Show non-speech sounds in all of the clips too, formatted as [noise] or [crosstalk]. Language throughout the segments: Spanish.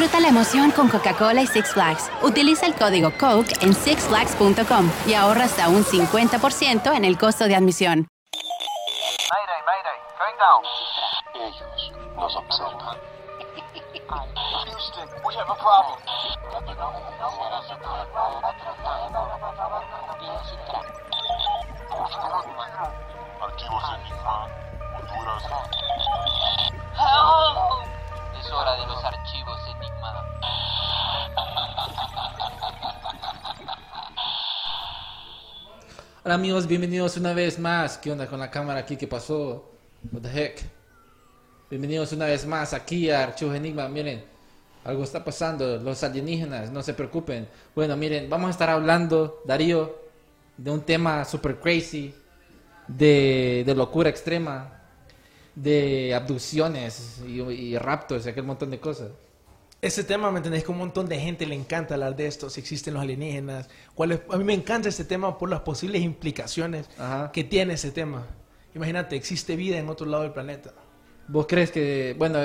Disfruta la emoción con Coca-Cola y Six Flags. Utiliza el código COKE en sixflags.com y ahorra hasta un 50% en el costo de admisión. Mayday, mayday, going down. Ellos nos observan. Houston, we have a problem. Archivos Enigma, Honduras. Es hora de los archivos Enigma. Hola amigos, bienvenidos una vez más. ¿Qué onda con la cámara aquí? ¿Qué pasó? What the heck? Bienvenidos una vez más aquí a Archivos Enigma. Miren, algo está pasando. Los alienígenas, no se preocupen. Bueno, miren, vamos a estar hablando, Darío, de un tema super crazy, de, de locura extrema, de abducciones y, y raptos y aquel montón de cosas. Ese tema, ¿me entendés? Que un montón de gente le encanta hablar de esto, si existen los alienígenas. cuál es- A mí me encanta este tema por las posibles implicaciones Ajá. que tiene ese tema. Imagínate, existe vida en otro lado del planeta. ¿Vos crees que, bueno,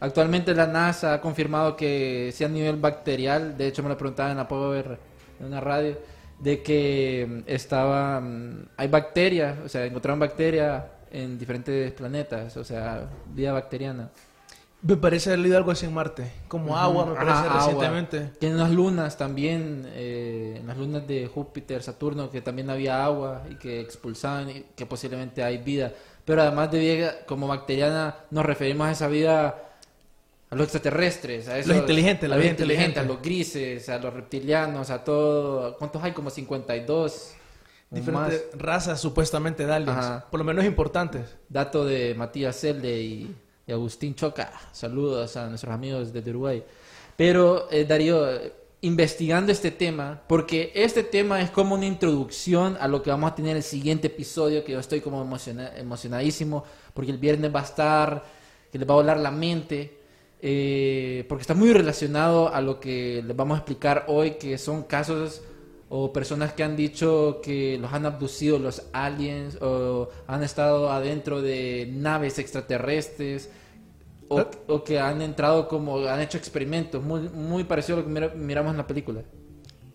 actualmente la NASA ha confirmado que sí a nivel bacterial, de hecho me lo preguntaba en la Power, en una radio, de que mm, estaba, mm, hay bacterias, o sea, encontraron bacterias en diferentes planetas, o sea, vida bacteriana. Me parece haber leído algo así en Marte. Como agua, me parece Ajá, agua. recientemente. Que en las lunas también, eh, en las lunas de Júpiter, Saturno, que también había agua y que expulsaban y que posiblemente hay vida. Pero además de vida como bacteriana, nos referimos a esa vida, a los extraterrestres, a esos, inteligentes, la a vida inteligente, inteligente. a los grises, a los reptilianos, a todo. ¿Cuántos hay? Como 52. o Diferentes razas supuestamente de aliens. Ajá. Por lo menos importantes. Dato de Matías Celde y, y Agustín Choca. Saludos a nuestros amigos desde Uruguay. Pero, eh, Darío, investigando este tema, porque este tema es como una introducción a lo que vamos a tener en el siguiente episodio, que yo estoy como emociona- emocionadísimo, porque el viernes va a estar, que les va a volar la mente, eh, porque está muy relacionado a lo que les vamos a explicar hoy, que son casos o personas que han dicho que los han abducido los aliens o han estado adentro de naves extraterrestres o, o que han entrado como han hecho experimentos muy muy parecido a lo que mira- miramos en la película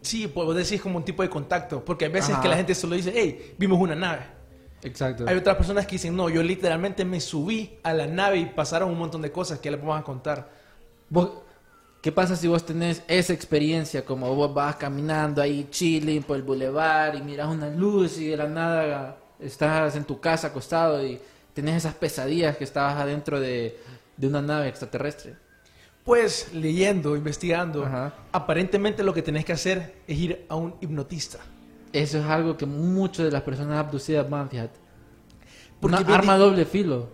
Sí, pues decís como un tipo de contacto. Porque hay veces Ajá. que la gente solo dice, hey, vimos una nave. exacto Hay otras personas que dicen, no, yo literalmente me subí a la nave y pasaron un montón de cosas que les vamos a contar. ¿Qué pasa si vos tenés esa experiencia como vos vas caminando ahí chilling por el bulevar y miras una luz y de la nada estás en tu casa acostado y tenés esas pesadillas que estabas adentro de, de una nave extraterrestre? Pues leyendo, investigando, Ajá. aparentemente lo que tenés que hacer es ir a un hipnotista. Eso es algo que muchas de las personas abducidas van, fíjate. Porque Una arma doble filo.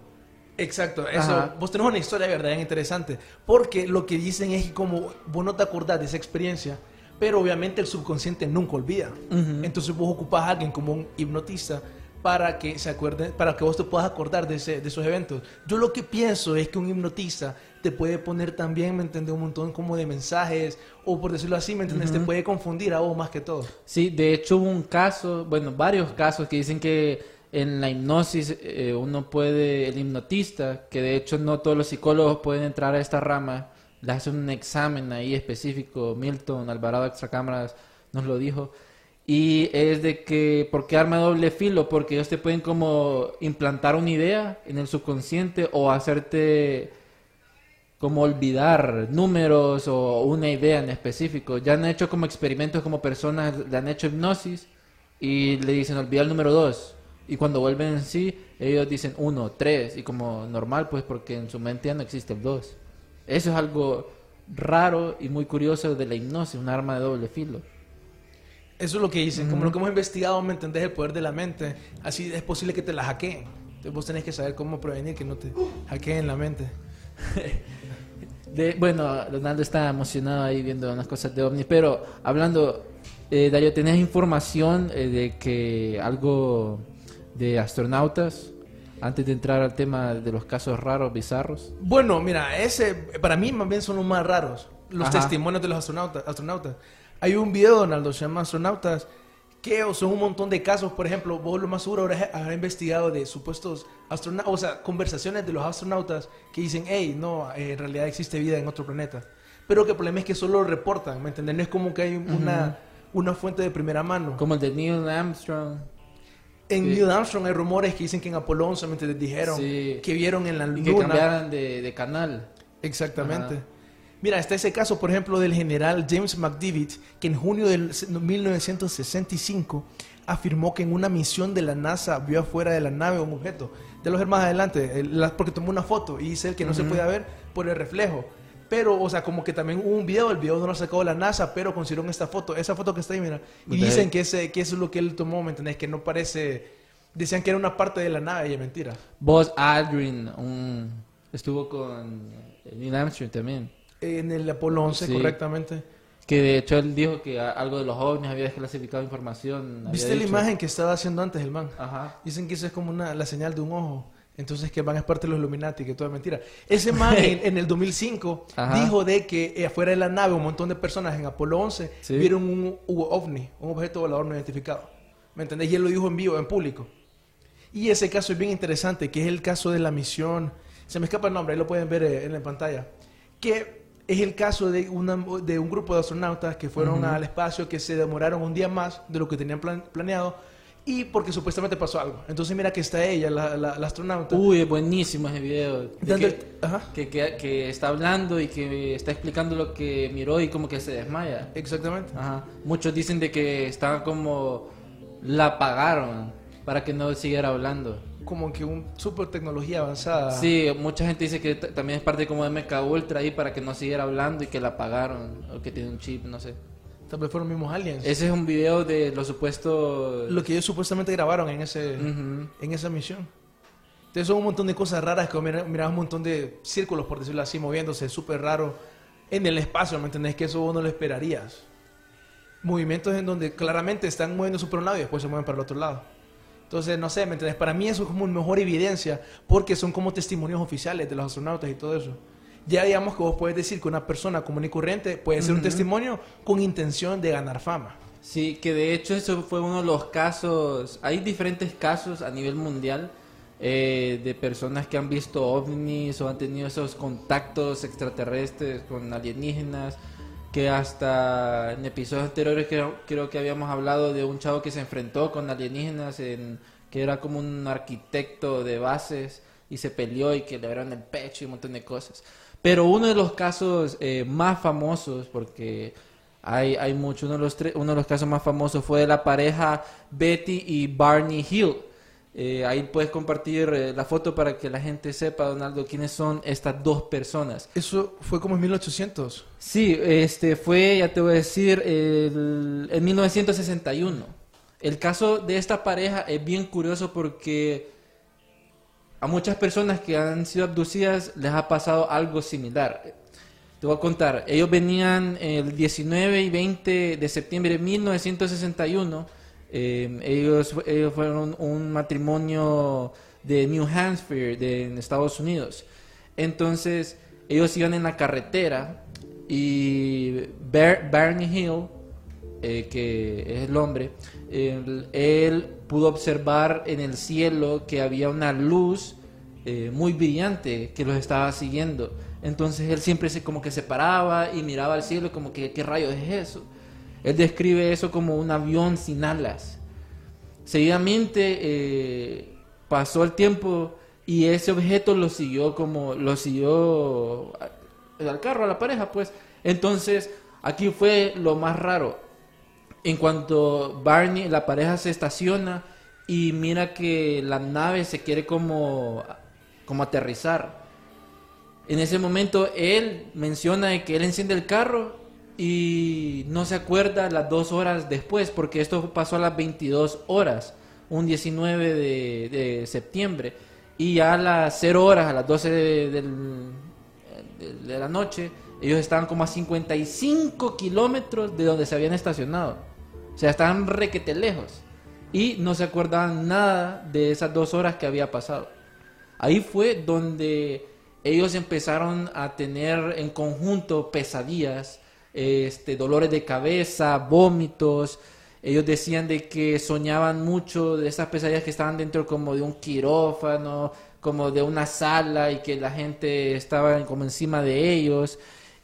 Exacto, eso. Ajá. Vos tenés una historia de verdad interesante. Porque lo que dicen es que como vos no te acordás de esa experiencia, pero obviamente el subconsciente nunca olvida. Ujú. Entonces vos ocupás a alguien como un hipnotista para que se acuerde, para que vos te puedas acordar de, ese- de esos eventos. Yo lo que pienso es que un hipnotista te puede poner también, ¿me entiendes? Un montón como de mensajes, o por decirlo así, ¿me entiendes? Te puede confundir a vos más que todo. Sí, de hecho hubo un caso, bueno, varios casos que dicen que en la hipnosis eh, uno puede, el hipnotista, que de hecho no todos los psicólogos pueden entrar a esta rama, le hacen un examen ahí específico, Milton Alvarado Extracámaras nos lo dijo, y es de que, ¿por qué arma doble filo? Porque ellos te pueden como implantar una idea en el subconsciente o hacerte como olvidar números o una idea en específico. Ya han hecho como experimentos como personas, le han hecho hipnosis y le dicen olvida el número 2. Y cuando vuelven en sí, ellos dicen 1, 3 y como normal pues porque en su mente ya no existe el 2. Eso es algo raro y muy curioso de la hipnosis, un arma de doble filo. Eso es lo que dicen, como lo que hemos investigado, ¿me entendés? El poder de la mente. Así es posible que te la hackeen. Entonces vos tenés que saber cómo prevenir que no te hackeen la mente. [laughs] De, bueno, Ronaldo está emocionado ahí viendo unas cosas de ovnis, pero hablando, eh, Darío, ¿tenés información eh, de que algo de astronautas, antes de entrar al tema de los casos raros, bizarros. Bueno, mira, ese para mí más bien son los más raros, los Ajá. testimonios de los astronautas, astronautas. Hay un video, Donaldo, se llama Astronautas, que o son un montón de casos, por ejemplo, vos lo más seguro habrás, habrás investigado de supuestos astronautas, o sea, conversaciones de los astronautas que dicen, hey, no, en realidad existe vida en otro planeta. Pero que el problema es que solo lo reportan, ¿me entiendes? No es como que hay una, una fuente de primera mano. Como el de Neil Armstrong. En Sí. Neil Armstrong hay rumores que dicen que en Apolo 11 ¿me entiendes? dijeron Sí. que vieron en la Y que luna. cambiaran de, de canal. Exactamente. Ajá. Mira, está ese caso, por ejemplo, del general James McDivitt, que en junio de 1965 afirmó que en una misión de la NASA vio afuera de la nave un objeto. De los más adelante, el- la- porque tomó una foto y dice él que no se podía ver por el reflejo. Pero, o sea, como que también hubo un video, el video no lo sacó la NASA, pero consiguieron esta foto, esa foto que está ahí, mira. Y dicen eh. que, ese, que eso es lo que él tomó, ¿me entendés? Que no parece... Decían que era una parte de la nave y es mentira. Buzz Aldrin un- estuvo con Neil Armstrong también. En el Apolo 11, Sí. correctamente. Que de hecho él dijo que algo de los ovnis había desclasificado información. ¿Viste la imagen que estaba haciendo antes el man? Ajá. Dicen que eso es como una, la señal de un ojo. Entonces que van es parte de los Illuminati, que todo es mentira. Ese man en, [laughs] en el 2005 Ajá. dijo de que eh, afuera de la nave un montón de personas en Apolo 11 Sí. vieron un ovni, un objeto volador no identificado. ¿Me entendés? Y él lo dijo en vivo, en público. Y ese caso es bien interesante, que es el caso de la misión. Se me escapa el nombre, ahí lo pueden ver eh, en la pantalla. Que es el caso de, una, de un grupo de astronautas que fueron Ujú. al espacio, que se demoraron un día más de lo que tenían plan- planeado. Y porque supuestamente pasó algo. Entonces mira que está ella, la, la- la astronauta. Uy, es buenísimo ese video. De que, Ajá, que, que- que está hablando y que está explicando lo que miró y como que se desmaya. exactamente. Ajá. Muchos dicen de que estaba como... La apagaron para que no siguiera hablando. Como que un super tecnología avanzada. Sí, mucha gente dice que también es parte como de MK Ultra ahí para que no siguiera hablando y que la apagaron o que tiene un chip, no sé. Tal vez fueron los mismos aliens. Ese es un video de los supuestos... Lo que ellos supuestamente grabaron en ese Ujú. en esa misión. Entonces son un montón de cosas raras que mira- mirabas un montón de círculos, por decirlo así, moviéndose súper raro en el espacio, ¿me entendés? Que eso vos no lo esperarías. Movimientos en donde claramente están moviéndose por un lado y después se mueven para el otro lado. Entonces, no sé, ¿me entendés? Para mí eso es como mejor evidencia porque son como testimonios oficiales de los astronautas y todo eso. Ya digamos que vos puedes decir que una persona común y corriente puede ser un Ujú. testimonio con intención de ganar fama. Sí, que de hecho eso fue uno de los casos, hay diferentes casos a nivel mundial eh, de personas que han visto ovnis o han tenido esos contactos extraterrestres con alienígenas, que hasta en episodios anteriores creo, creo que habíamos hablado de un chavo que se enfrentó con alienígenas, en, que era como un arquitecto de bases y se peleó y que le abrieron el pecho y un montón de cosas. Pero uno de los casos eh, más famosos, porque hay, hay mucho, uno de, los tre- uno de los casos más famosos fue de la pareja Betty y Barney Hill. Eh, ahí puedes compartir eh, la foto para que la gente sepa, Donaldo, quiénes son estas dos personas. Eso fue como en 1800. Sí, este fue, ya te voy a decir, el- en 1961. El caso de esta pareja es bien curioso porque a muchas personas que han sido abducidas les ha pasado algo similar. Te voy a contar, ellos venían el 19 y 20 de septiembre de 1961. eh, ellos, ellos fueron un matrimonio de New Hampshire, de, en Estados Unidos. Entonces, ellos iban en la carretera y Bar- Barney Hill, eh, que es el hombre, él, pudo observar en el cielo que había una luz eh, muy brillante que los estaba siguiendo. Entonces él siempre se como que se paraba y miraba al cielo como que qué rayos es eso. Él describe eso como un avión sin alas. Seguidamente eh, pasó el tiempo y ese objeto lo siguió como lo siguió al carro a la pareja, pues. Entonces aquí fue lo más raro. En cuanto Barney, la pareja se estaciona y mira que la nave se quiere como como aterrizar. En ese momento él menciona que él enciende el carro y no se acuerda las dos horas después, porque esto pasó a las 22 horas, un 19 de, septiembre, y ya a las 0 horas, a las 12 de, del- de- de la noche, ellos estaban como a 55 kilómetros de donde se habían estacionado. Sea, estaban requete lejos. y no se acordaban nada de esas dos horas que había pasado. Ahí fue donde ellos empezaron a tener en conjunto pesadillas, este, dolores de cabeza, vómitos. Ellos decían de que soñaban mucho de esas pesadillas que estaban dentro como de un quirófano, como de una sala y que la gente estaba encima de ellos.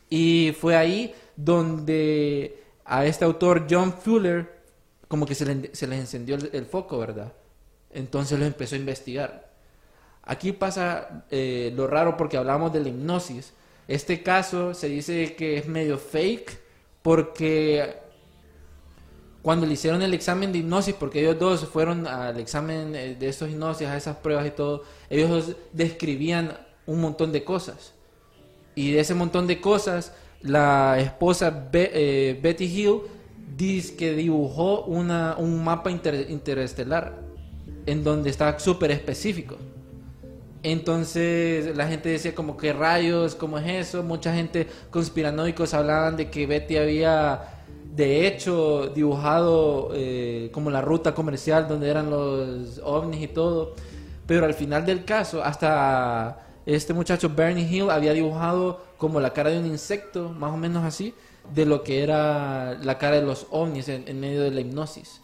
Y fue ahí donde a este autor John Fuller como que se le, se les encendió el, foco, ¿verdad? Entonces lo empezó a investigar. Aquí pasa eh, lo raro porque hablamos de la hipnosis. Este caso se dice que es medio fake porque cuando le hicieron el examen de hipnosis, porque ellos dos fueron al examen eh, de estos hipnosis, a esas pruebas y todo, ellos describían un montón de cosas. Y de ese montón de cosas, la esposa eh, Betty Hill dice que dibujó un mapa inter- interestelar en donde estaba súper específico. Entonces la gente decía como que rayos, ¿cómo es eso? Mucha gente conspiranoicos hablaban de que Betty había de hecho dibujado eh, como la ruta comercial donde eran los ovnis y todo. Pero al final del caso, hasta este muchacho Bernie Hill había dibujado como la cara de un insecto, más o menos así, de lo que era la cara de los ovnis en, medio de la hipnosis.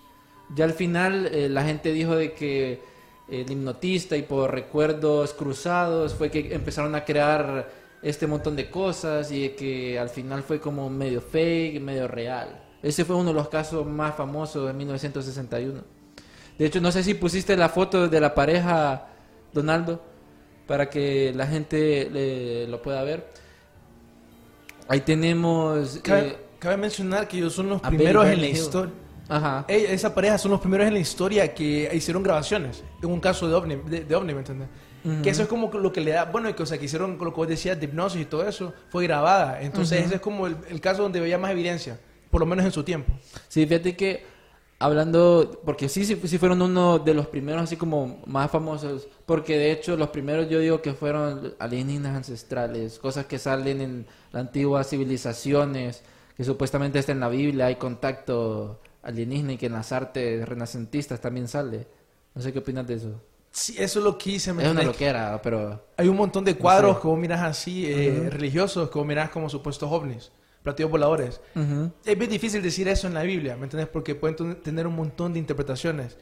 Ya al final eh, la gente dijo de que el hipnotista y por recuerdos cruzados fue que empezaron a crear este montón de cosas y que al final fue como medio fake, medio real. Ese fue uno de los casos más famosos de 1961. De hecho, no sé si pusiste la foto de la pareja, Donaldo, para que la gente le- lo pueda ver. Ahí tenemos... Cabe, eh, cabe mencionar que ellos son los primeros en la historia. Ajá. Esa pareja son los primeros en la historia que hicieron grabaciones en un caso de ovni, de, de ovni, ¿me entiendes? Ujú. Que eso es como lo que le da, bueno, que, o sea, que hicieron lo que vos decías de hipnosis y todo eso, fue grabada. Entonces Ujú. ese es como el, el caso donde veía más evidencia, por lo menos en su tiempo. Sí, fíjate que hablando, porque sí, sí, sí fueron uno de los primeros así como más famosos, porque de hecho los primeros yo digo que fueron alienígenas ancestrales, cosas que salen en las antiguas civilizaciones, que supuestamente está en la Biblia, hay contacto alienígena y que en las artes renacentistas también sale. No sé qué opinas de eso. Sí, eso es lo que hice, ¿me Es una loquera, pero... Hay un montón de cuadros sé. que vos miras así, eh, Ujú. religiosos, que vos mirás como supuestos ovnis, platillos voladores. Ujú. Es bien difícil decir eso en la Biblia, ¿me entiendes? Porque pueden ten- tener un montón de interpretaciones.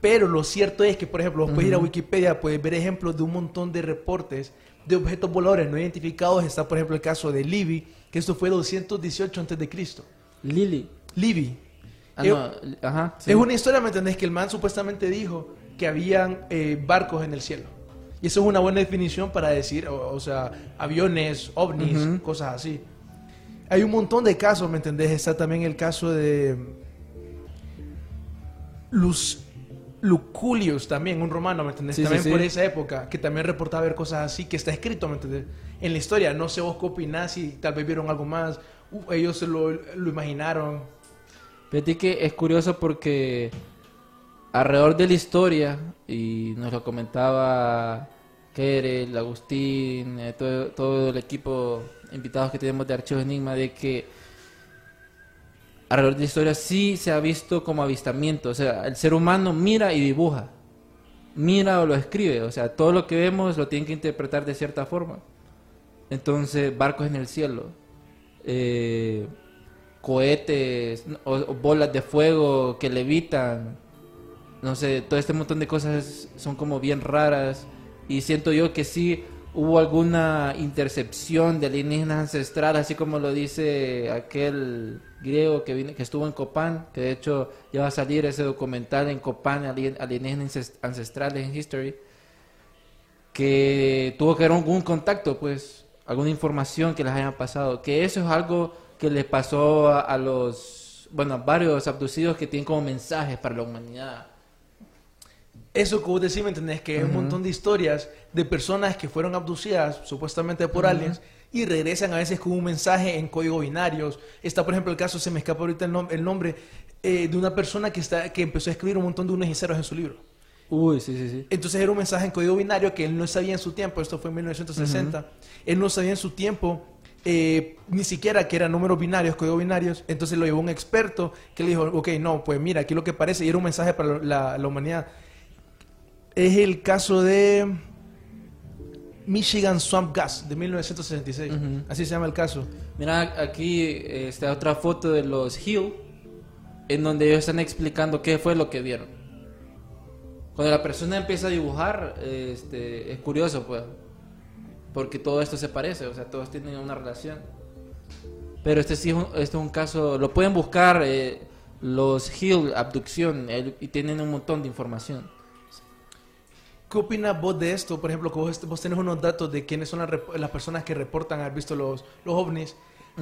Pero lo cierto es que, por ejemplo, vos puedes ir a. Wikipedia, puedes ver ejemplos de un montón de reportes de objetos voladores no identificados. Está, por ejemplo, el caso de Libby, que esto fue 218 antes de Cristo. Lily. Libby. Ah, Eh, no, ajá. sí. Es una historia, ¿me entendés? Que el man supuestamente dijo que habían eh, barcos en el cielo. Y eso es una buena definición para decir, o, o sea, aviones, ovnis, Ujú. cosas así. Hay un montón de casos, ¿me entendés? Está también el caso de Luz, Luculius, también, un romano, ¿me entendés? Sí, también sí. por esa época, que también reportaba ver cosas así, que está escrito, ¿me entendés? En la historia, no sé vos qué opinás, si tal vez vieron algo más, uh, ellos se lo, lo imaginaron. Fíjate que es curioso porque alrededor de la historia, y nos lo comentaba Kerel, Agustín, eh, todo, todo el equipo invitados que tenemos de Archivos Enigma, de que alrededor de la historia sí se ha visto como avistamiento. O sea, el ser humano mira y dibuja. Mira o lo escribe. O sea, todo lo que vemos lo tienen que interpretar de cierta forma. Entonces, barcos en el cielo. eh, cohetes o, o bolas de fuego que levitan. No sé, todo este montón de cosas son como bien raras. Y siento yo que sí hubo alguna intercepción de alienígenas ancestrales, así como lo dice aquel griego que, vino, que estuvo en Copán, que de hecho ya va a salir ese documental en Copán, alien- alienígenas ancestrales en History, que tuvo que haber algún contacto, pues, alguna información que les haya pasado. Que eso es algo que les pasó a, a los, bueno, a varios abducidos que tienen como mensajes para la humanidad. Eso que vos decís, ¿me entendés? Que hay un montón de historias de personas que fueron abducidas supuestamente por Ujú. aliens y regresan a veces con un mensaje en código binarios. Está, por ejemplo, el caso, se me escapa ahorita el, nom- el nombre, eh, de una persona que, está, que empezó a escribir un montón de unos y ceros en su libro. Uy, sí, sí, sí. Entonces era un mensaje en código binario que él no sabía en su tiempo, esto fue en 1960, él no sabía en su tiempo eh, ni siquiera que eran números binarios, códigos binarios. Entonces lo llevó un experto que le dijo, ok, no, pues mira, aquí lo que parece, y era un mensaje para la, la humanidad. Es el caso de Michigan Swamp Gas de 1966. Ujú. Así se llama el caso. Mira, aquí está otra foto de los Hill, en donde ellos están explicando qué fue lo que vieron. Cuando la persona empieza a dibujar, este, es curioso, pues, porque todo esto se parece, o sea, todos tienen una relación. Pero este sí es un, este es un caso, lo pueden buscar, eh, los Hill, abducción, el- y tienen un montón de información. ¿Qué opinas vos de esto? Por ejemplo, que vos, vos tenés unos datos de quiénes son las, las personas que reportan haber visto los, los ovnis.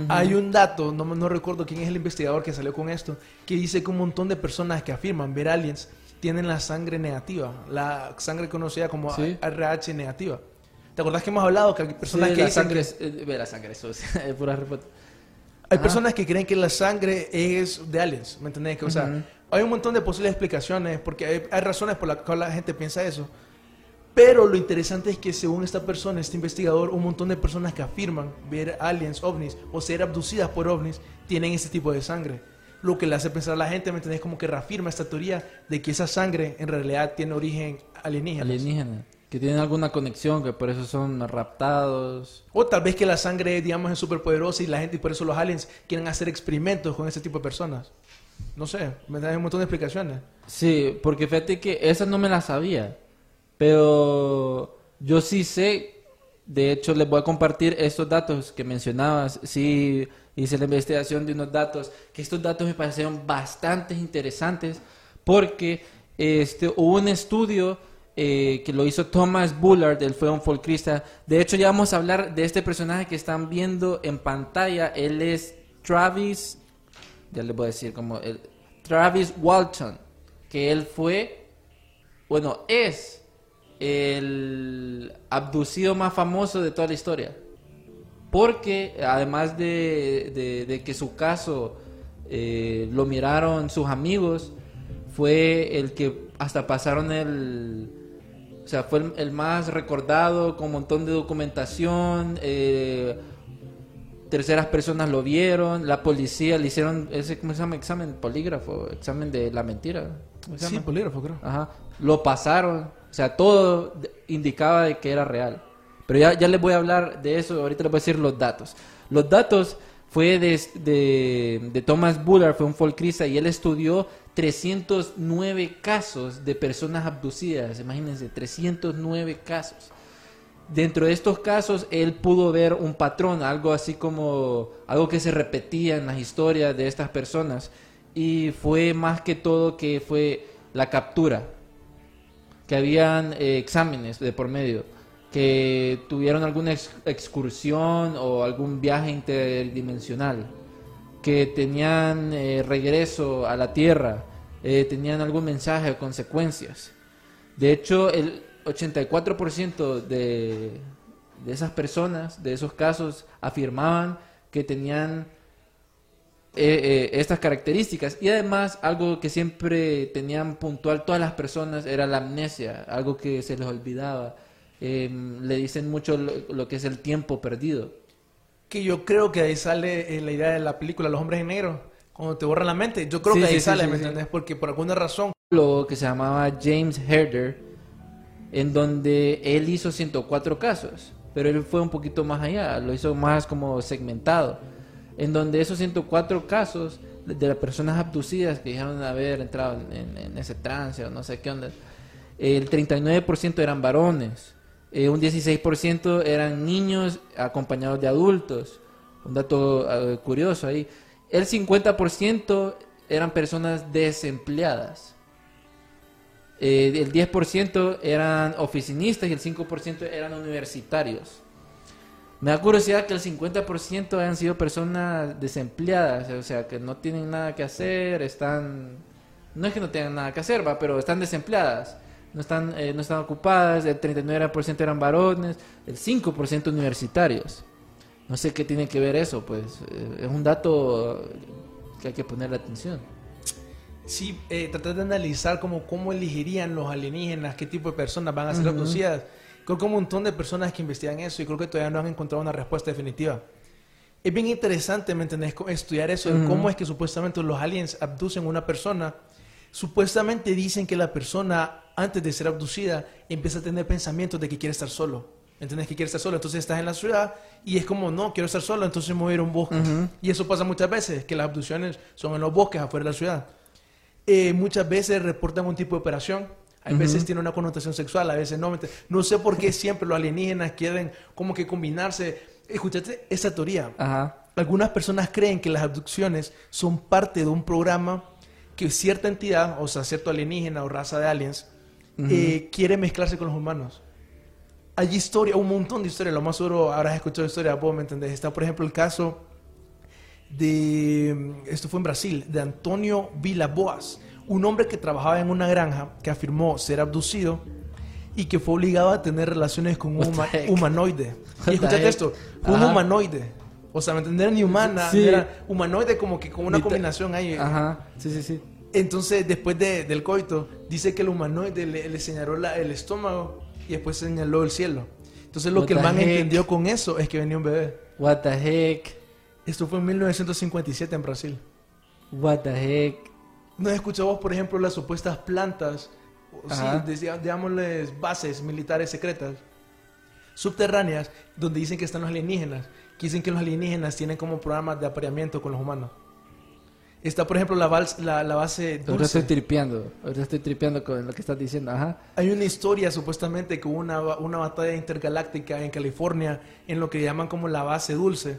Hay un dato, no, no recuerdo quién es el investigador que salió con esto, que dice que un montón de personas que afirman ver aliens tienen la sangre negativa, la sangre conocida como Sí. RH negativa. ¿Te acordás que hemos hablado que hay personas Sí, que la dicen sangre, que- es- eh, la sangre sucia, [laughs] es pura hay Ajá. personas que creen que la sangre es de aliens, ¿me entendés? Que, o sea, Ujú. hay un montón de posibles explicaciones, porque hay, hay razones por las cuales la gente piensa eso. Pero lo interesante es que según esta persona, este investigador, un montón de personas que afirman ver aliens, ovnis o ser abducidas por ovnis tienen ese tipo de sangre. Lo que le hace pensar a la gente, ¿me entendés? Como que reafirma esta teoría de que esa sangre en realidad tiene origen alienígena. alienígenas, que tienen alguna conexión, que por eso son raptados. O tal vez que la sangre, digamos, es súper poderosa y la gente, y por eso los aliens quieren hacer experimentos con ese tipo de personas. No sé, me dan un montón de explicaciones. Sí, porque fíjate que esa no me la sabía. Pero yo sí sé, de hecho les voy a compartir estos datos que mencionabas. Sí, hice la investigación de unos datos, que estos datos me parecieron bastante interesantes porque este, hubo un estudio eh, que lo hizo Thomas Bullard, él fue un folclorista. De hecho, ya vamos a hablar de este personaje que están viendo en pantalla. Él es Travis, ya les voy a decir como el, Travis Walton, que él fue, bueno, es el abducido más famoso de toda la historia. Porque además de, de- de que su caso eh, lo miraron sus amigos, fue el que hasta pasaron el... O sea, fue el, el más recordado con un montón de documentación. eh, terceras personas lo vieron. La policía le hicieron ese ¿cómo se llama? examen polígrafo, examen de la mentira. ¿Cómo se Sí, polígrafo, creo. Ajá. Lo pasaron. O sea, todo indicaba de que era real. Pero ya, ya les voy a hablar de eso. Ahorita les voy a decir los datos. Los datos fue de, de, Thomas Bullard, fue un folclorista, y él estudió 309 casos de personas abducidas. Imagínense, 309 casos. Dentro de estos casos, él pudo ver un patrón, algo así como algo que se repetía en las historias de estas personas. Y fue más que todo que fue la captura, que habían eh, exámenes de por medio, que tuvieron alguna ex- excursión o algún viaje interdimensional, que tenían eh, regreso a la Tierra, eh, tenían algún mensaje o consecuencias. De hecho, el 84% de, de esas personas, de esos casos, afirmaban que tenían eh, eh, estas características. Y además, algo que siempre tenían puntual todas las personas era la amnesia, algo que se les olvidaba. Eh, le dicen mucho lo, lo que es el tiempo perdido. Que yo creo que ahí sale eh, la idea de la película Los Hombres en Negro. Cuando te borran la mente. Yo creo Sí, que ahí sí, sale, sí. Porque por alguna razón. Lo que se llamaba James Herder, en donde él hizo 104 casos, pero él fue un poquito más allá, lo hizo más como segmentado, en donde esos 104 casos de las personas abducidas que dijeron haber entrado en, ese trance o no sé qué onda, el 39% eran varones, eh, un 16% eran niños acompañados de adultos, un dato eh, curioso ahí, el 50% eran personas desempleadas. Eh, el 10% eran oficinistas y el 5% eran universitarios. Me da curiosidad que el 50% hayan sido personas desempleadas, o sea, que no tienen nada que hacer, están... No es que no tengan nada que hacer, va, pero están desempleadas, no están, eh, no están ocupadas, el 39% eran varones, el 5% universitarios. No sé qué tiene que ver eso, pues eh, es un dato que hay que ponerle atención. Sí, eh, tratar de analizar como cómo elegirían los alienígenas, qué tipo de personas van a ser abducidas. Creo que hay un montón de personas que investigan eso y creo que todavía no han encontrado una respuesta definitiva. es bien interesante, ¿me entendés? Estudiar eso, de cómo es que supuestamente los aliens abducen a una persona. Supuestamente dicen que la persona, antes de ser abducida, empieza a tener pensamientos de que quiere estar solo. ¿Entendés? Que quiere estar solo. Entonces estás en la ciudad y es como, no, quiero estar solo, entonces me voy a ir a un bosque. Y eso pasa muchas veces, que las abducciones son en los bosques, afuera de la ciudad. Eh, muchas veces reportan un tipo de operación. Hay veces tiene una connotación sexual, a veces no. ¿me ent- No sé por qué siempre los alienígenas quieren como que combinarse. Escuchate esa teoría. Ajá. Algunas personas creen que las abducciones son parte de un programa que cierta entidad, o sea, cierto alienígena o raza de aliens, eh, quiere mezclarse con los humanos. Hay historia, un montón de historias, lo más seguro habrás escuchado historias, vos me entendés. Está, por ejemplo, el caso de, esto fue en Brasil, de Antonio Vilaboas, un hombre que trabajaba en una granja que afirmó ser abducido y que fue obligado a tener relaciones con un huma- humanoide. Y escuchate esto, un Ajá. humanoide. O sea, ¿me entender? Ni humana, Sí. era humanoide como que con una combinación ahí. Ajá. Sí, sí, sí. Entonces, después de- del coito, dice que el humanoide le, le señaló la- el estómago y después señaló el cielo. Entonces, lo What que el man heck? entendió con eso es que venía un bebé. What the heck. Esto fue en 1957 en Brasil. What the heck. ¿No vos, por ejemplo, las supuestas plantas, sí, digámosles bases militares secretas, subterráneas, donde dicen que están los alienígenas? Que dicen que los alienígenas tienen como programas de apareamiento con los humanos. Está, por ejemplo, la, vals- la, la base dulce. estoy tripeando. Ahorita estoy tripeando con lo que estás diciendo. Ajá. Hay una historia supuestamente que hubo una, una batalla intergaláctica en California en lo que llaman como la base dulce.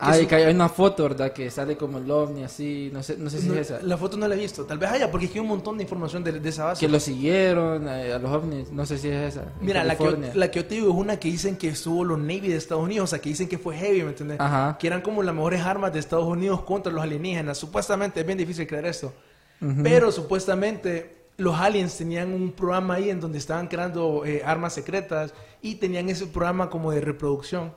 Ah, y que hay una foto, ¿verdad? Que sale como el ovni así. No sé, no sé si no, es esa. La foto no la he visto. Tal vez haya, porque es que hay un montón de información de, de esa base. Que lo siguieron eh, a los ovnis. No sé si es esa. Mira, la que, la que yo te digo es una que dicen que estuvo los Navy de Estados Unidos, o sea, que dicen que fue heavy, ¿me entiendes? Ajá. Que eran como las mejores armas de Estados Unidos contra los alienígenas. Supuestamente, es bien difícil creer esto. Pero supuestamente los aliens tenían un programa ahí en donde estaban creando eh, armas secretas y tenían ese programa como de reproducción.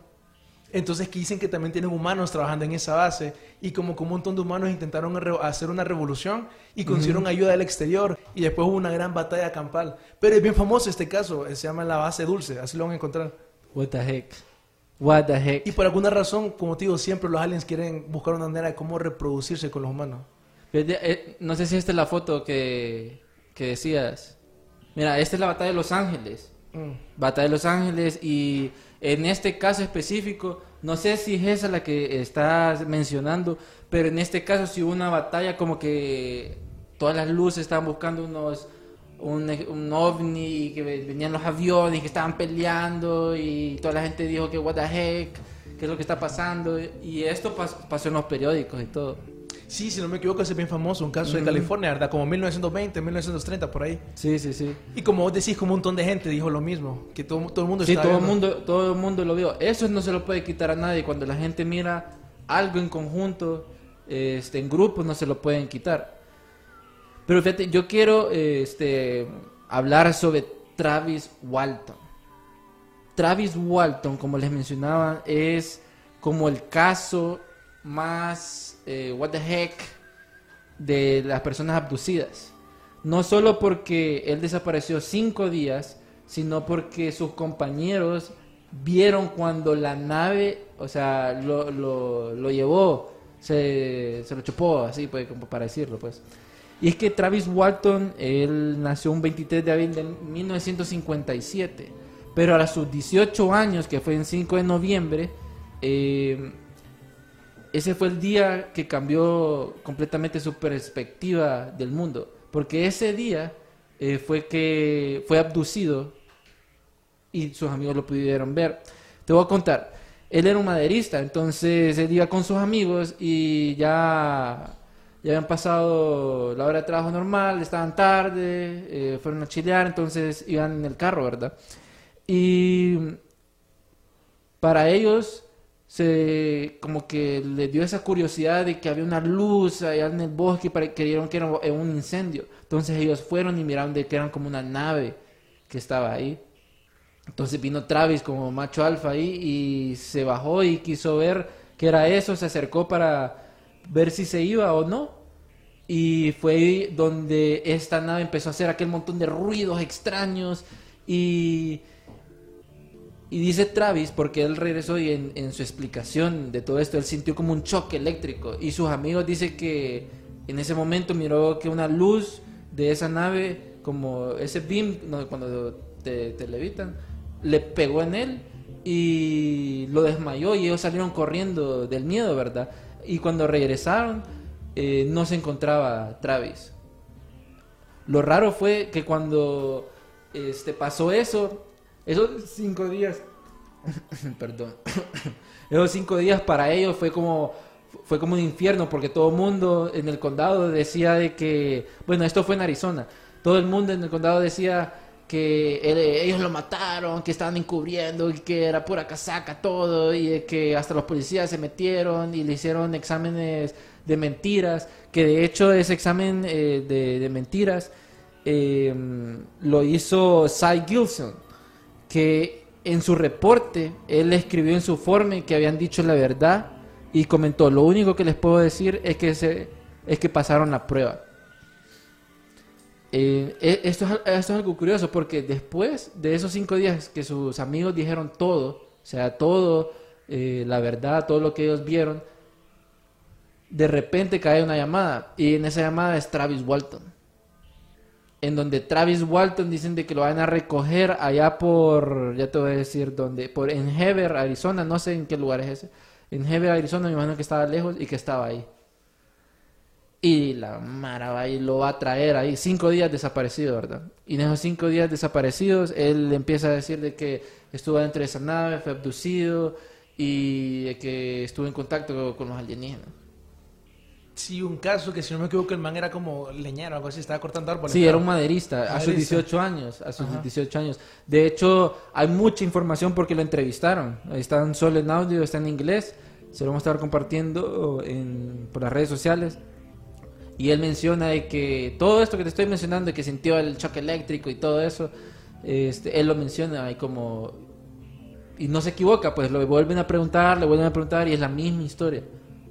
Entonces que dicen que también tienen humanos trabajando en esa base y como que un montón de humanos intentaron hacer una revolución y consiguieron ayuda del exterior y después hubo una gran batalla campal. Pero es bien famoso este caso, eh, se llama la base dulce, así lo van a encontrar. What the heck. What the heck. Y por alguna razón, como te digo, siempre los aliens quieren buscar una manera de cómo reproducirse con los humanos. Eh, no sé si esta es la foto que, que decías. Mira, esta es la batalla de Los Ángeles. Mm. Batalla de Los Ángeles y en este caso específico, no sé si es esa la que estás mencionando, pero en este caso sí hubo una batalla como que todas las luces estaban buscando unos un, un ovni y que venían los aviones que estaban peleando y toda la gente dijo que what the heck, qué es lo que está pasando y esto pas- pasó en los periódicos y todo. Sí, si no me equivoco, es bien famoso, un caso de California, ¿verdad? Como 1920, 1930, por ahí. Sí, sí, sí. Y como vos decís, como un montón de gente dijo lo mismo, que todo, todo el mundo Sí, todo el mundo, todo el mundo lo vio. Eso no se lo puede quitar a nadie. Cuando la gente mira algo en conjunto, este, en grupos, no se lo pueden quitar. Pero fíjate, yo quiero este, hablar sobre Travis Walton. Travis Walton, como les mencionaba, es como el caso más eh, what the heck de las personas abducidas. No solo porque él desapareció cinco días, sino porque sus compañeros vieron cuando la nave, o sea, lo, lo, lo llevó, se, se lo chupó, así pues, como para decirlo, pues. Y es que Travis Walton, él nació un 23 de abril de 1957, pero a sus 18 años, que fue en 5 de noviembre, eh, ese fue el día que cambió completamente su perspectiva del mundo. Porque ese día eh, fue que fue abducido y sus amigos lo pudieron ver. Te voy a contar. Él era un maderista, entonces él iba con sus amigos y ya, ya habían pasado la hora de trabajo normal, estaban tarde, eh, fueron a chilear, entonces iban en el carro, ¿verdad? Y para ellos se como que les dio esa curiosidad de que había una luz allá en el bosque y creyeron que era un incendio. Entonces ellos fueron y miraron de que eran como una nave que estaba ahí. Entonces vino Travis como macho alfa ahí y se bajó y quiso ver qué era eso, se acercó para ver si se iba o no. Y fue ahí donde esta nave empezó a hacer aquel montón de ruidos extraños y Y dice Travis, porque él regresó y en, en su explicación de todo esto, él sintió como un choque eléctrico. Y sus amigos dicen que en ese momento miró que una luz de esa nave, como ese beam, no, cuando te, te levitan, le pegó en él y lo desmayó y ellos salieron corriendo del miedo, ¿verdad? Y cuando regresaron, eh, no se encontraba Travis. Lo raro fue que cuando este, pasó eso, esos cinco días, [coughs] perdón, [coughs] esos cinco días para ellos fue como fue como un infierno porque todo el mundo en el condado decía de que, bueno, esto fue en Arizona, todo el mundo en el condado decía que él- ellos lo mataron, que estaban encubriendo y que era pura casaca todo y de que hasta los policías se metieron y le hicieron exámenes de mentiras, que de hecho ese examen eh, de, de mentiras eh, lo hizo Cy Gilson, que en su reporte él escribió en su forma que habían dicho la verdad y comentó, lo único que les puedo decir es que, se, es que pasaron la prueba. Eh, e- esto, es, al- esto es algo curioso porque después de esos cinco días que sus amigos dijeron todo, o sea, todo, eh, la verdad, todo lo que ellos vieron, de repente cae una llamada y en esa llamada es Travis Walton. En donde Travis Walton dicen de que lo van a recoger allá por, ya te voy a decir dónde, por en Heber, Arizona, no sé en qué lugar es ese. En Heber, Arizona, me imagino que estaba lejos y que estaba ahí. Y la Mara va y lo va a traer ahí. Cinco días desaparecido, ¿verdad? Y en esos cinco días desaparecidos, él empieza a decir de que estuvo dentro de esa nave, fue abducido y de que estuvo en contacto con los alienígenas. Sí, un caso que si no me equivoco el man era como leñero algo así, estaba cortando árboles. Sí, era un maderista a sus Maderista. 18 años, a sus Ajá. 18 años. De hecho, hay mucha información porque lo entrevistaron. Ahí están solo en audio, está en inglés. Se lo vamos a estar compartiendo en, por las redes sociales. Y él menciona de que todo esto que te estoy mencionando, de que sintió el choque eléctrico y todo eso, este, él lo menciona ahí como... Y no se equivoca, pues lo vuelven a preguntar, le vuelven a preguntar y es la misma historia.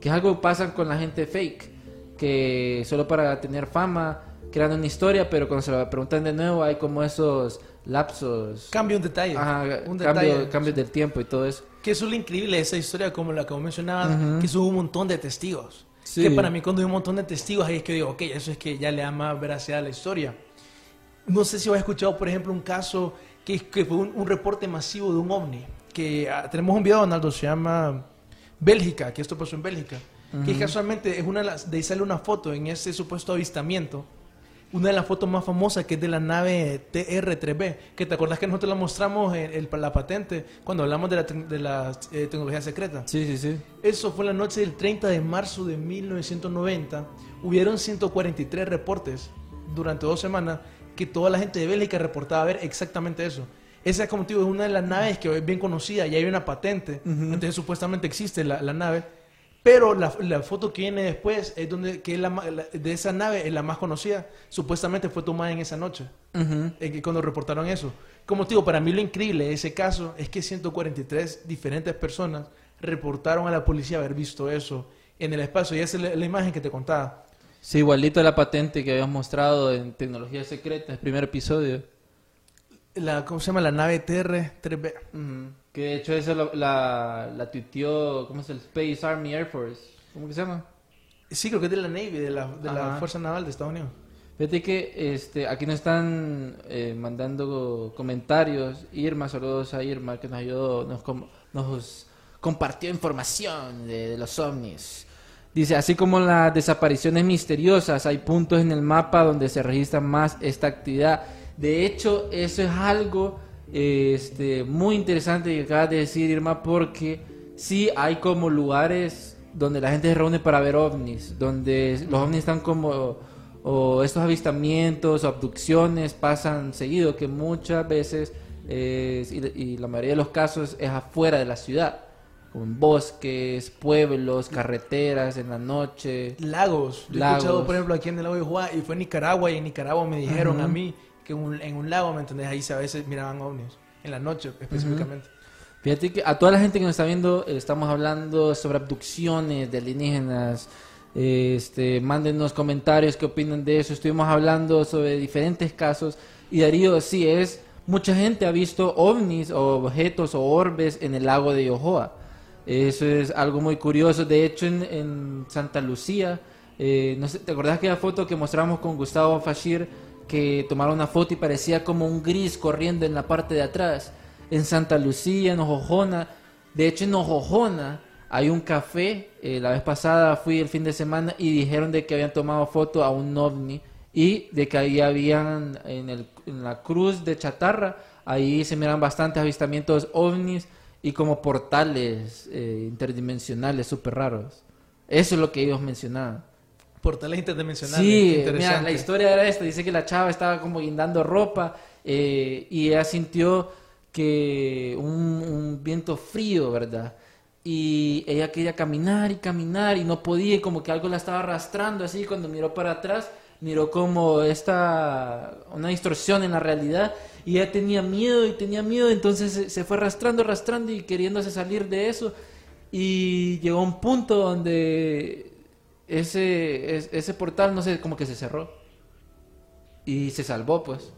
Que es algo que pasa con la gente fake, que solo para tener fama crean una historia, pero cuando se la preguntan de nuevo hay como esos lapsos. Cambia un detalle. Ajá, un cambio- detalle. cambios del tiempo y todo eso. Que eso es lo increíble de esa historia, como la que vos mencionabas, Ujú. que hubo un montón de testigos. Sí. Que para mí cuando hay un montón de testigos ahí es que digo, ok, eso es que ya le da más veracidad a la historia. No sé si has escuchado, por ejemplo, un caso que, que fue un, un reporte masivo de un ovni. Que ah, tenemos un video, Donaldo, se llama Bélgica, que esto pasó en Bélgica. Que casualmente es una de las, de ahí sale una foto en ese supuesto avistamiento. Una de las fotos más famosas que es de la nave TR-3B, que te acuerdas que nosotros la mostramos en la patente cuando hablamos de la, de la eh, tecnología secreta. Sí, sí, sí. Eso fue la noche del 30 de marzo de 1990. Hubieron 143 reportes durante dos semanas que toda la gente de Bélgica reportaba ver exactamente eso. Esa, como te digo, es una de las naves que es bien conocida y hay una patente. Entonces, supuestamente existe la, la nave. Pero la, la foto que viene después es donde que es la la- de esa nave es la más conocida. Supuestamente fue tomada en esa noche. Ujú. eh, que cuando reportaron eso. Como te digo, para mí lo increíble de ese caso es que 143 diferentes personas reportaron a la policía haber visto eso en el espacio. Y esa es la, imagen que te contaba. Sí, igualito a la patente que habíamos mostrado en Tecnología Secreta, el primer episodio. La, ¿Cómo se llama? La nave TR-3B. Ujú. Que de hecho eso lo- la, la tuiteó, ¿cómo es el Space Army Air Force? ¿Cómo que se llama? Sí, creo que es de la Navy, de la, de la. Fuerza Naval de Estados Unidos. Fíjate que este, aquí nos están eh, mandando comentarios. Irma, saludos a Irma que nos ayudó, nos, com- nos compartió información de, de los ovnis. Dice, así como las desapariciones misteriosas, hay puntos en el mapa donde se registra más esta actividad. De hecho, eso es algo este, muy interesante que acabas de decir, Irma, porque sí hay como lugares donde la gente se reúne para ver ovnis, donde los ovnis están como, o estos avistamientos o abducciones pasan seguido, que muchas veces, y, y la mayoría de los casos, es afuera de la ciudad, como en bosques, pueblos, carreteras, en la noche. Lagos. Yo he Lagos. escuchado, por ejemplo, aquí en el lago de Juá, y fue en Nicaragua, y en Nicaragua me dijeron a mí que un- en un lago, ¿me entendés? Ahí se- a veces miraban ovnis. En la noche, específicamente. Fíjate que a toda la gente que nos está viendo, eh, estamos hablando sobre abducciones de alienígenas. Este, mándenos comentarios qué opinan de eso. Estuvimos hablando sobre diferentes casos. Y Darío, sí, es mucha gente ha visto ovnis o objetos o orbes en el lago de Yohoa. Eso es algo muy curioso. De hecho, en, en Santa Lucía, eh, no sé, ¿te acordás aquella foto que mostramos con Gustavo Fashir? Que tomaron una foto y parecía como un gris corriendo en la parte de atrás. En Santa Lucía, en Ojojona. De hecho, en Ojojona hay un café. eh, la vez pasada fui el fin de semana y dijeron de que habían tomado foto a un ovni y de que ahí habían en, la cruz de chatarra, ahí se miran bastantes avistamientos ovnis y como portales eh, interdimensionales súper raros. Eso es lo que ellos mencionaban. Portales interdimensionales. Sí, mira, la historia era esta. Dice que la chava estaba como guindando ropa eh, y ella sintió que un, un viento frío, ¿verdad? Y ella quería caminar y caminar y no podía, y como que algo la estaba arrastrando así. Cuando miró para atrás, miró como esta, una distorsión en la realidad y ella tenía miedo y tenía miedo, entonces se, se fue arrastrando, arrastrando y queriéndose salir de eso. Y llegó a un punto donde ese, es- ese portal, no sé, como que se cerró. Y se salvó, pues.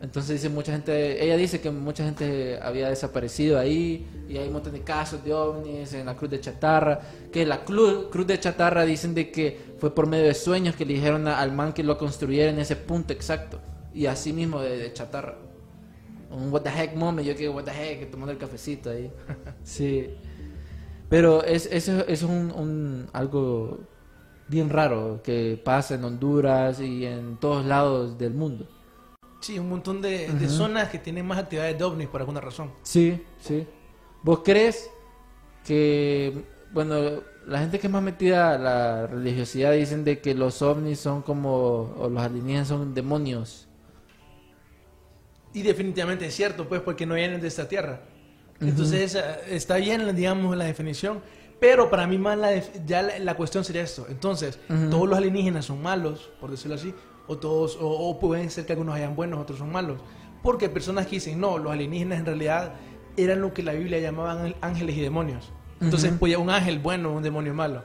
Entonces dice mucha gente, ella dice que mucha gente había desaparecido ahí y hay un montón de casos de ovnis en la Cruz de Chatarra, que la clu- Cruz de Chatarra dicen de que fue por medio de sueños que le dijeron a- al man que lo construyera en ese punto exacto y así mismo de, de Chatarra. Un what the heck moment, yo que what the heck, tomando el cafecito ahí. [laughs] sí. Pero es, eso, es un, un- algo bien raro que pasa en Honduras y en todos lados del mundo. Sí, un montón de, de zonas que tienen más actividades de ovnis por alguna razón. Sí, sí. ¿Vos crees que, bueno, la gente que es más metida a la religiosidad dicen de que los ovnis son como, o los alienígenas son demonios? Y definitivamente es cierto, pues, porque no vienen de esta tierra. Entonces, esa- está bien, digamos, la definición. Pero para mí más la ya la, la cuestión sería esto. Entonces, todos los alienígenas son malos, por decirlo así, o todos, o, o pueden ser que algunos hayan buenos, otros son malos. Porque hay personas que dicen, no, los alienígenas en realidad eran lo que la Biblia llamaban ángeles y demonios. Entonces, podía un ángel bueno un demonio malo.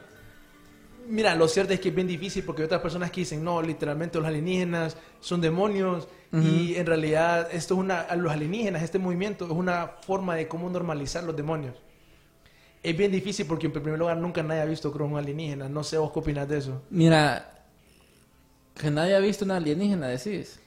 Mira, lo cierto es que es bien difícil porque hay otras personas que dicen, no, literalmente los alienígenas son demonios y en realidad esto es una, a los alienígenas, este movimiento es una forma de cómo normalizar los demonios. Es bien difícil porque en primer lugar nunca nadie ha visto creo un alienígena, no sé vos qué opinas de eso. Mira, que nadie ha visto una alienígena, decís.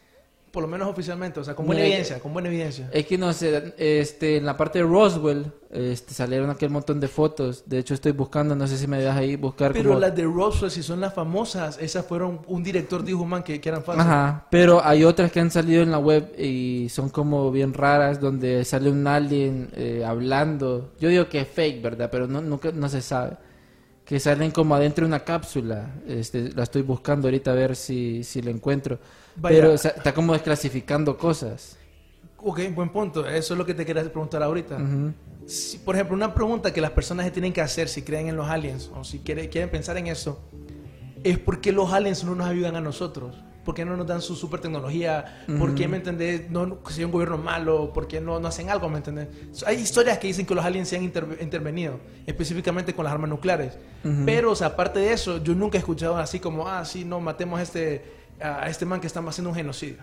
Por lo menos oficialmente, o sea, con buena evidencia, con buena evidencia. Es que no sé, este, en la parte de Roswell este, salieron aquel montón de fotos. De hecho, estoy buscando, no sé si me dejas ahí buscar Pero como... las de Roswell, si son las famosas, esas fueron, un director dijo, man, que, que eran falsas. Ajá, pero hay otras que han salido en la web y son como bien raras, donde sale un alien eh, hablando. Yo digo que es fake, ¿verdad? Pero no, nunca, no se sabe. Que salen como adentro de una cápsula. Este, la estoy buscando ahorita a ver si, si la encuentro. Vaya. Pero o sea, está como desclasificando cosas. Ok, buen punto. Eso es lo que te quería preguntar ahorita. Ujú. Si, por ejemplo, una pregunta que las personas tienen que hacer si creen en los aliens o si quiere- quieren pensar en eso es por qué los aliens no nos ayudan a nosotros. ¿Por qué no nos dan su super tecnología? ¿Por qué, me entendés? No, si un gobierno malo, ¿por qué no, no hacen algo? ¿Me entendés? Hay historias que dicen que los aliens se han inter- intervenido, específicamente con las armas nucleares. Pero, o sea, aparte de eso, yo nunca he escuchado así como, ah, sí, no, matemos a este, a este man que está haciendo un genocidio.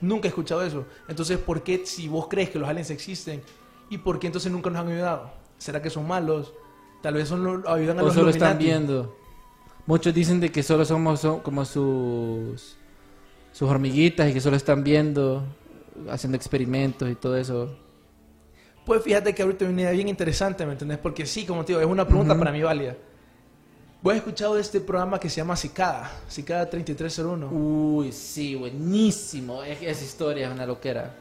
Nunca he escuchado eso. Entonces, ¿por qué si vos crees que los aliens existen y por qué entonces nunca nos han ayudado? ¿Será que son malos? Tal vez son lo- ayudan a O los solo están Illuminati. viendo. Muchos dicen de que solo somos como sus sus hormiguitas y que solo están viendo, haciendo experimentos y todo eso. Pues fíjate que ahorita hay una idea bien interesante, ¿me entendés? Porque sí, como te digo, es una pregunta para mí válida. ¿Vos has escuchado de este programa que se llama Cicada? Cicada 3301. Uy, sí, buenísimo. Es- Esa historia es una loquera.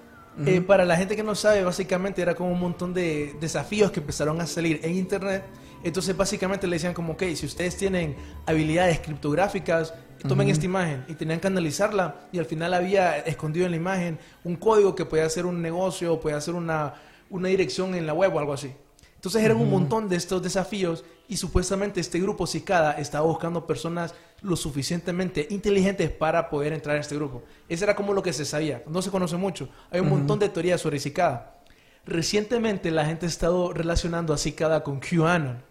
Eh, para la gente que no sabe, básicamente era como un montón de desafíos que empezaron a salir en internet. Entonces, básicamente le decían como, ok, si ustedes tienen habilidades criptográficas, tomen esta imagen y tenían que analizarla y al final había escondido en la imagen un código que podía hacer un negocio podía hacer una, una dirección en la web o algo así. Entonces eran un montón de estos desafíos y supuestamente este grupo Cicada estaba buscando personas lo suficientemente inteligentes para poder entrar a este grupo. Eso era como lo que se sabía. No se conoce mucho. Hay un montón de teorías sobre Cicada. Recientemente la gente ha estado relacionando a Cicada con QAnon.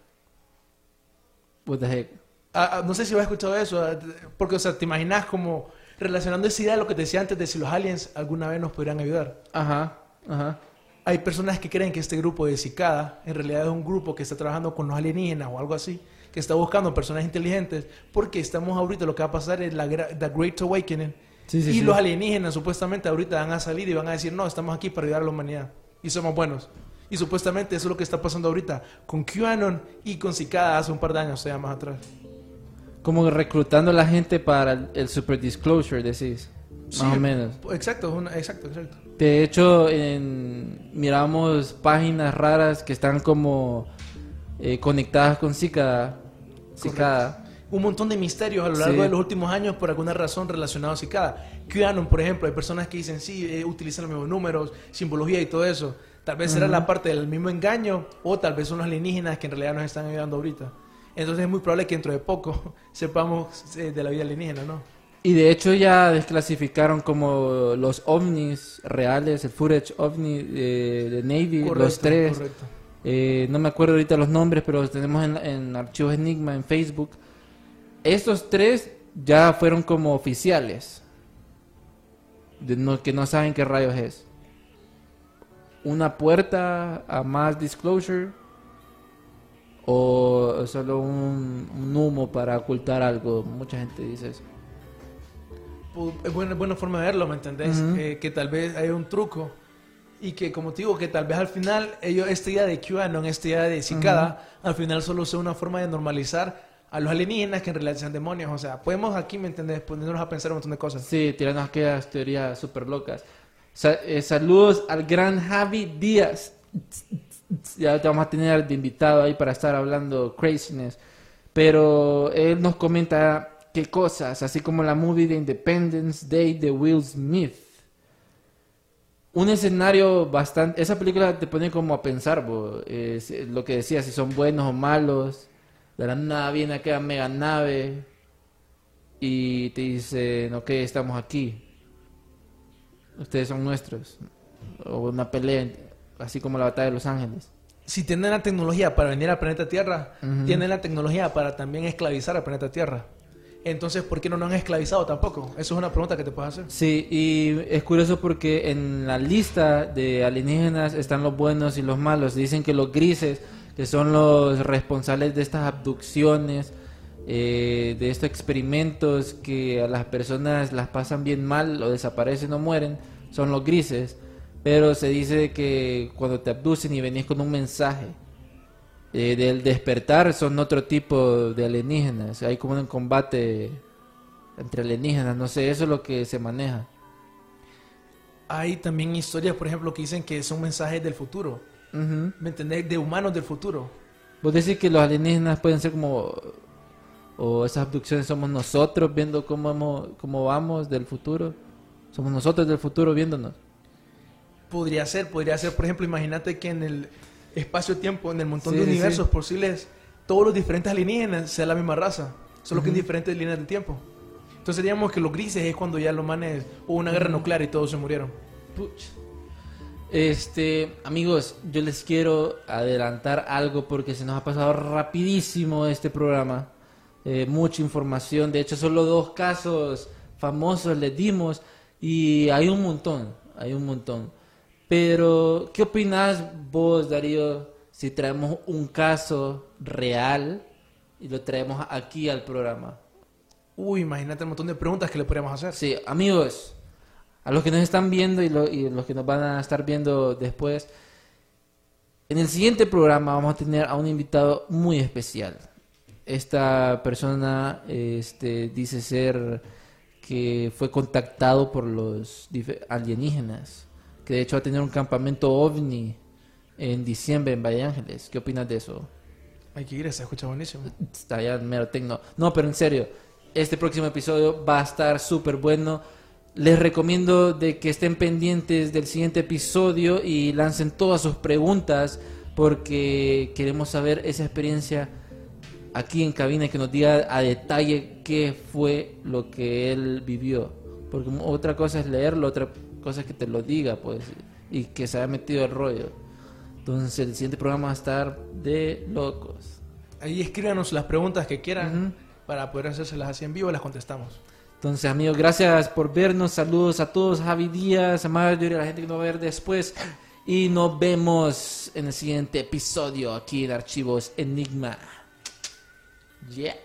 What the heck. Ah, ah, no sé si has escuchado eso, ah, porque, o sea, te imaginas como, Relacionando esa idea de lo que te decía antes de si los aliens alguna vez nos podrían ayudar. Ajá, ajá. Hay personas que creen que este grupo de Cicada en realidad es un grupo que está trabajando con los alienígenas o algo así, que está buscando personas inteligentes, porque estamos ahorita, lo que va a pasar es la The Great Awakening. Sí, sí, y sí. los alienígenas supuestamente ahorita van a salir y van a decir, no, estamos aquí para ayudar a la humanidad. Y somos buenos. Y supuestamente eso es lo que está pasando ahorita con QAnon y con Cicada hace un par de años, o sea, más atrás. Como reclutando a la gente para el, el super disclosure, decís. Más Sí, o menos. Exacto, una- exacto, exacto. De hecho, en, miramos páginas raras que están como eh, conectadas con Cicada. Cicada. un montón de misterios a lo largo Sí. de los últimos años por alguna razón relacionados a Cicada. QAnon, por ejemplo, hay personas que dicen sí, eh, utilizan los mismos números, simbología y todo eso. Tal vez será la parte del mismo engaño o tal vez son los alienígenas que en realidad nos están ayudando ahorita. Entonces es muy probable que dentro de poco [laughs] sepamos eh, de la vida alienígena, ¿no? Y de hecho ya desclasificaron como los ovnis reales, el footage ovni de, de Navy, los tres. correcto. Eh, no me acuerdo ahorita los nombres, pero los tenemos en, en archivos Enigma en Facebook. Estos tres ya fueron como oficiales. De no- que no saben qué rayos es. Una puerta a más disclosure. O solo un, un humo para ocultar algo. Mucha gente dice eso. Es buena, buena forma de verlo, ¿me entendés? Eh, que tal vez hay un truco y que, como te digo, que tal vez al final, ellos, esta idea de QAnon, esta idea de Cicada, al final solo sea una forma de normalizar a los alienígenas que en realidad sean demonios. O sea, podemos aquí, ¿me entendés? Ponernos a pensar un montón de cosas. Sí, tirarnos aquellas teorías súper locas. Sa- eh, saludos al gran Javi Díaz. Ya te vamos a tener de invitado ahí para estar hablando craziness. Pero él nos comenta qué cosas, así como la movie de Independence Day de Will Smith. Un escenario bastante... Esa película te pone como a pensar, eh, lo que decía, si son buenos o malos. De la nada viene aquella mega nave y te dicen, ok, estamos aquí. Ustedes son nuestros. O una pelea, así como la batalla de Los Ángeles. Si tienen la tecnología para venir al planeta Tierra, tienen la tecnología para también esclavizar al planeta Tierra. Entonces, ¿por qué no nos han esclavizado tampoco? Eso es una pregunta que te puedes hacer. Sí, y es curioso porque en la lista de alienígenas están los buenos y los malos. Dicen que los grises, que son los responsables de estas abducciones, eh, de estos experimentos que a las personas las pasan bien mal o desaparecen o mueren, son los grises. Pero se dice que cuando te abducen y venís con un mensaje eh, del despertar, son otro tipo de alienígenas. Hay como un combate entre alienígenas, no sé, eso es lo que se maneja. Hay también historias, por ejemplo, que dicen que son mensajes del futuro. ¿Me entendés? De humanos del futuro. Vos decís que los alienígenas pueden ser como o esas abducciones somos nosotros viendo cómo hemos- cómo vamos del futuro. Somos nosotros del futuro viéndonos. Podría ser, podría ser, por ejemplo, imagínate que en el espacio-tiempo, en el montón Sí, de universos sí. posibles, todos los diferentes alienígenas sean la misma raza, solo que en diferentes líneas de tiempo. Entonces diríamos que los grises es cuando ya los manes hubo una guerra nuclear y todos se murieron. Puch. Este, amigos, yo les quiero adelantar algo porque se nos ha pasado rapidísimo este programa. Eh, mucha información, de hecho solo dos casos famosos les dimos y hay un montón, hay un montón. Pero, ¿qué opinas vos, Darío, si traemos un caso real y lo traemos aquí al programa? Uy, imagínate el montón de preguntas que le podríamos hacer. Sí, amigos, a los que nos están viendo y, lo- y los que nos van a estar viendo después, en el siguiente programa vamos a tener a un invitado muy especial. Esta persona este, dice ser que fue contactado por los alienígenas, que de hecho va a tener un campamento ovni en diciembre en Valle Ángeles. ¿Qué opinas de eso? Hay que ir, se escucha buenísimo. Está ya mero tecno. No, pero en serio, este próximo episodio va a estar súper bueno. Les recomiendo de que estén pendientes del siguiente episodio y lancen todas sus preguntas porque queremos saber esa experiencia aquí en cabina y que nos diga a detalle qué fue lo que él vivió. Porque otra cosa es leerlo, otra cosa es que te lo diga, pues, y que se haya metido el rollo. Entonces el siguiente programa va a estar de locos. Ahí escríbanos las preguntas que quieran para poder hacérselas así en vivo y las contestamos. Entonces, amigos, gracias por vernos. Saludos a todos, Javi Díaz, a Marjorie, a la gente que nos va a ver después. Y nos vemos en el siguiente episodio aquí en Archivos Enigma. Yeah.